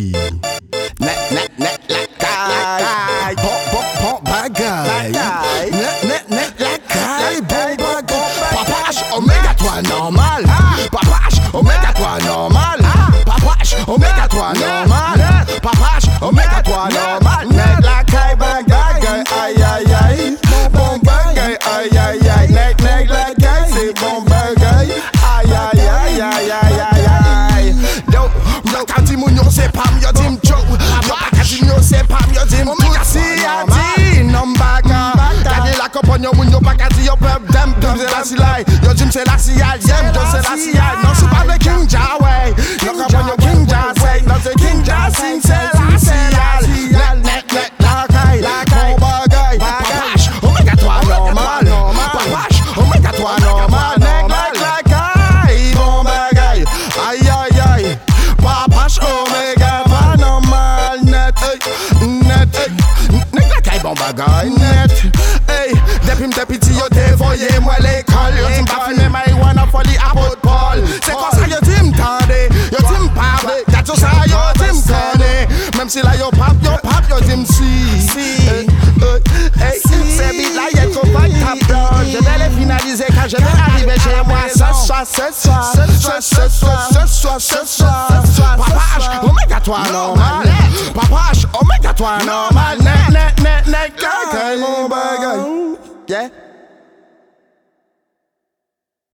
Hey. Net, net, net, la caille. Bon, bon, bon bagaille. Net, net, net, la caille. Bon bagaille. Papa H, oméga 3 normal. Compagnie moun yo quand dis yo peuple dem Dem c'est la si lai Yo dim c'est la si al Yem yo c'est la si al c'est pas le King Jaway Yo compagnie King Ja say Non c'est King Ja sing c'est la si al Net net net la caille Bon bagay Papache Omega 3 normal Papache Omega 3 normal Net net la caille Bon bagay Aïe aïe aïe Papache Omega 3 normal Net hey, Net hey. Net la caille bon bagay Net Depuis m'te petit yo dévoyé moi l'école. Yo tim pas fumer marijuana folie à pot de Paul C'est comme ça yo tim tendé Yo tim parle Y'a tout ça yo tim connaît Même si là yo pap yo pap yo tim si Si Je finaliser quand je Papa H, Omega 3 normal Papa Omega 3 normal